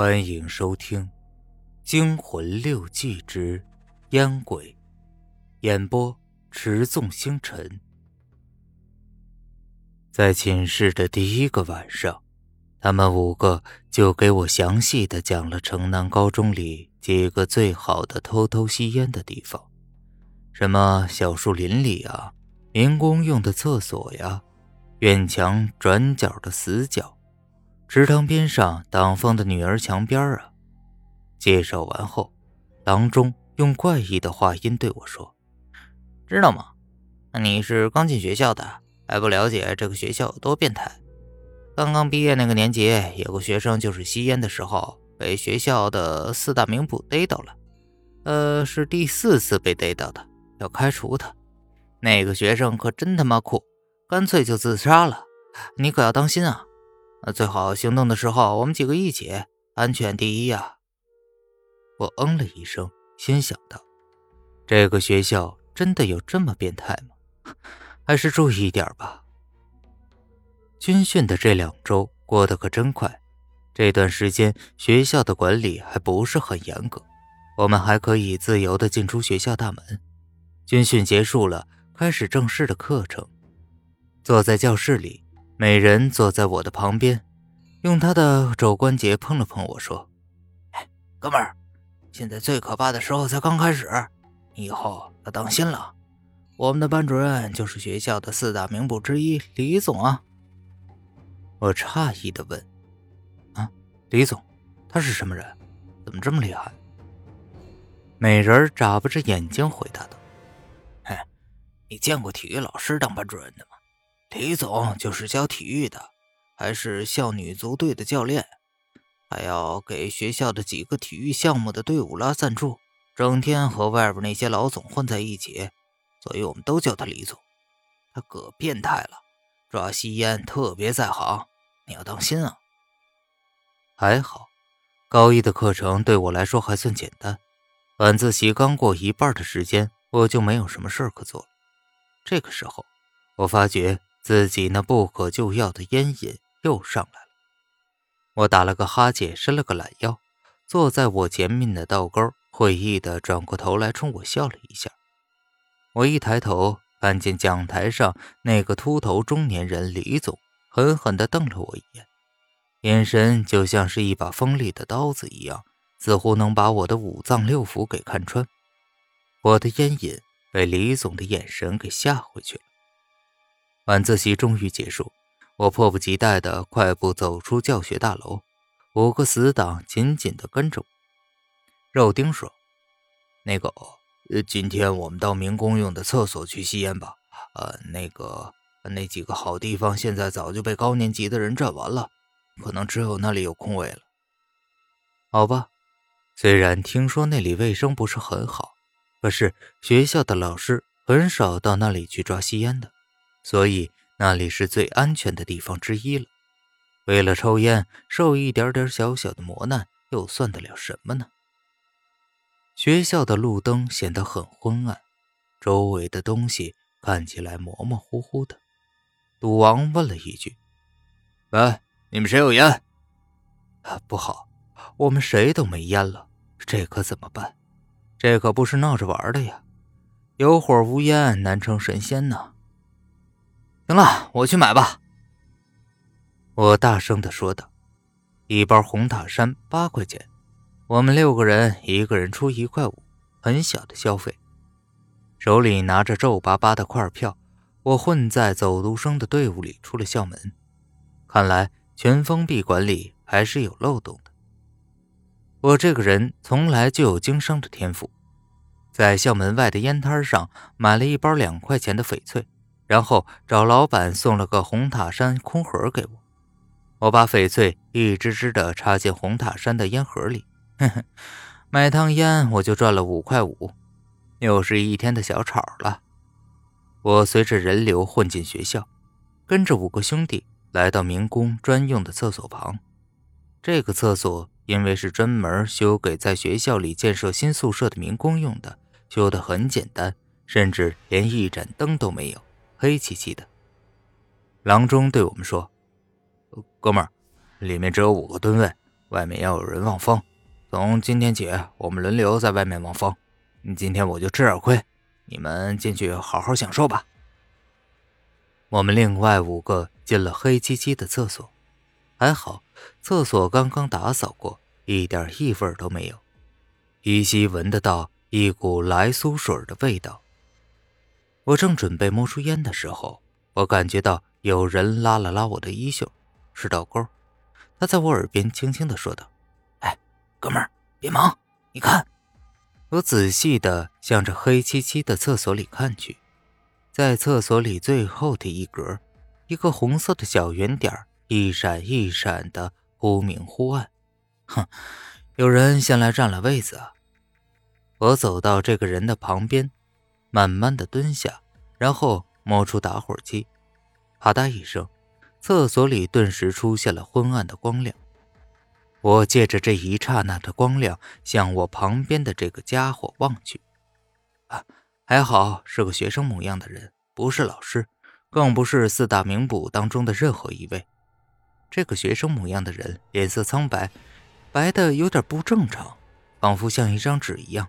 欢迎收听《惊魂六记之烟鬼》，演播持纵星辰。在寝室的第一个晚上，他们五个就给我详细的讲了城南高中里几个最好的偷偷吸烟的地方，什么小树林里啊，民工用的厕所呀，院墙转角的死角。池塘边上挡风的女儿墙边啊！介绍完后，郎中用怪异的话音对我说：“知道吗？你是刚进学校的，还不了解这个学校有多变态。刚刚毕业那个年级，有个学生就是吸烟的时候被学校的四大名捕逮到了，呃，是第四次被逮到的，要开除他。那个学生可真他妈酷，干脆就自杀了。你可要当心啊！”那最好行动的时候，我们几个一起，安全第一呀！我嗯了一声，心想到：这个学校真的有这么变态吗？还是注意一点吧。军训的这两周过得可真快，这段时间学校的管理还不是很严格，我们还可以自由的进出学校大门。军训结束了，开始正式的课程。坐在教室里。美人坐在我的旁边，用她的肘关节碰了碰我说：“哎，哥们儿，现在最可怕的时候才刚开始，你以后要当心了。我们的班主任就是学校的四大名捕之一李总啊。”我诧异的问：“啊，李总，他是什么人？怎么这么厉害？”美人眨巴着眼睛回答道：“嘿，你见过体育老师当班主任的吗？”李总就是教体育的，还是校女足队的教练，还要给学校的几个体育项目的队伍拉赞助，整天和外边那些老总混在一起，所以我们都叫他李总。他可变态了，抓吸烟特别在行，你要当心啊。还好，高一的课程对我来说还算简单，晚自习刚过一半的时间，我就没有什么事可做了。这个时候，我发觉。自己那不可救药的烟瘾又上来了，我打了个哈欠，伸了个懒腰，坐在我前面的道沟，会意的转过头来冲我笑了一下。我一抬头，看见讲台上那个秃头中年人李总狠狠地瞪了我一眼，眼神就像是一把锋利的刀子一样，似乎能把我的五脏六腑给看穿。我的烟瘾被李总的眼神给吓回去了。晚自习终于结束，我迫不及待地快步走出教学大楼，五个死党紧紧地跟着我。肉丁说：“那个，今天我们到民工用的厕所去吸烟吧。呃，那个，那几个好地方现在早就被高年级的人占完了，可能只有那里有空位了。好吧，虽然听说那里卫生不是很好，可是学校的老师很少到那里去抓吸烟的。”所以那里是最安全的地方之一了。为了抽烟，受一点点小小的磨难，又算得了什么呢？学校的路灯显得很昏暗，周围的东西看起来模模糊糊的。赌王问了一句：“喂，你们谁有烟？”“啊，不好，我们谁都没烟了，这可怎么办？这可不是闹着玩的呀！有火无烟，难成神仙呢。”行了，我去买吧。我大声的说道：“一包红塔山八块钱，我们六个人一个人出一块五，很小的消费。”手里拿着皱巴巴的块票，我混在走读生的队伍里出了校门。看来全封闭管理还是有漏洞的。我这个人从来就有经商的天赋，在校门外的烟摊上买了一包两块钱的翡翠。然后找老板送了个红塔山空盒给我，我把翡翠一只只的插进红塔山的烟盒里，哼哼，买趟烟我就赚了五块五，又是一天的小炒了。我随着人流混进学校，跟着五个兄弟来到民工专用的厕所旁。这个厕所因为是专门修给在学校里建设新宿舍的民工用的，修得很简单，甚至连一盏灯都没有。黑漆漆的，郎中对我们说：“哥们儿，里面只有五个蹲位，外面要有人望风。从今天起，我们轮流在外面望风。今天我就吃点亏，你们进去好好享受吧。我们另外五个进了黑漆漆的厕所，还好，厕所刚刚打扫过，一点异味都没有，依稀闻得到一股来苏水的味道。我正准备摸出烟的时候，我感觉到有人拉了拉我的衣袖，是道钩。他在我耳边轻轻的说道：“哎，哥们儿，别忙，你看。”我仔细的向着黑漆漆的厕所里看去。在厕所里最后的一格，一个红色的小圆点一闪一闪的，忽明忽暗。哼，有人先来占了位子啊！我走到这个人的旁边，慢慢的蹲下，然后摸出打火机，啪嗒一声，厕所里顿时出现了昏暗的光亮。我借着这一刹那的光亮，向我旁边的这个家伙望去。啊！还好是个学生模样的人，不是老师，更不是四大名捕当中的任何一位。这个学生模样的人脸色苍白，白的有点不正常，仿佛像一张纸一样。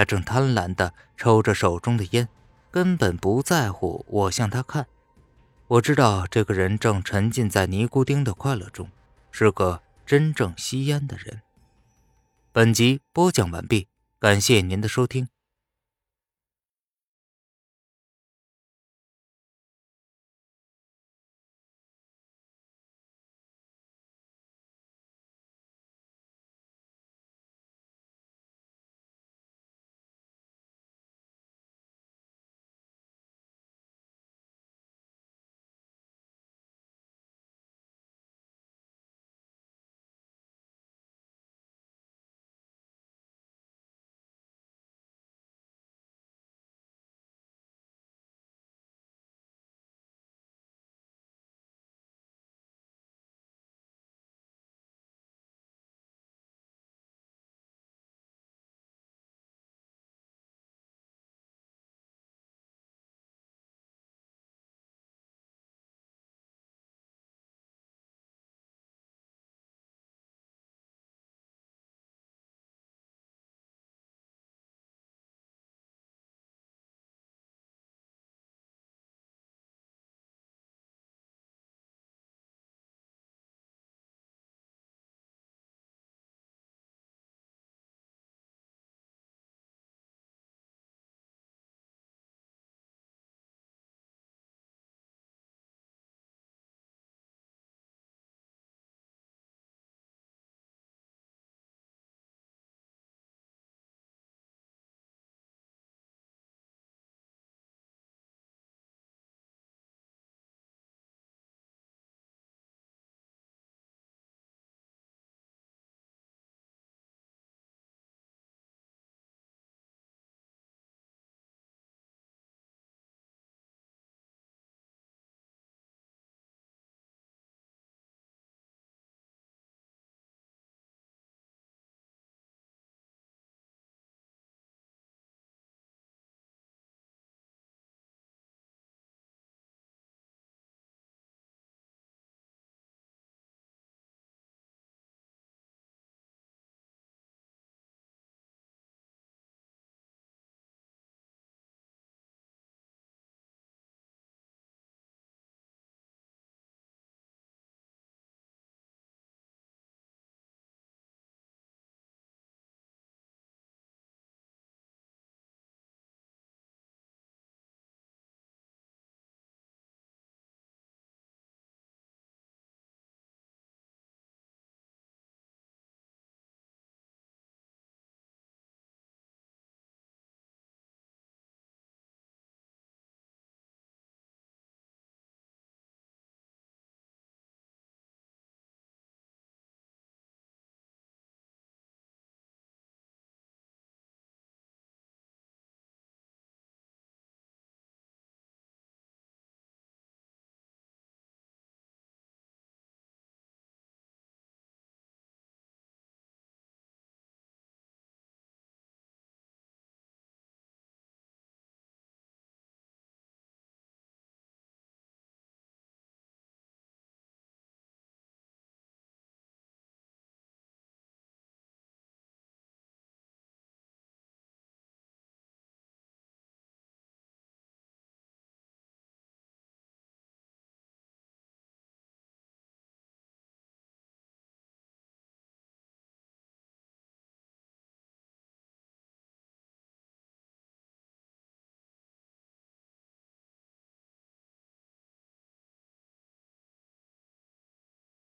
他正贪婪地抽着手中的烟，根本不在乎我向他看。我知道这个人正沉浸在尼古丁的快乐中，是个真正吸烟的人。本集播讲完毕，感谢您的收听。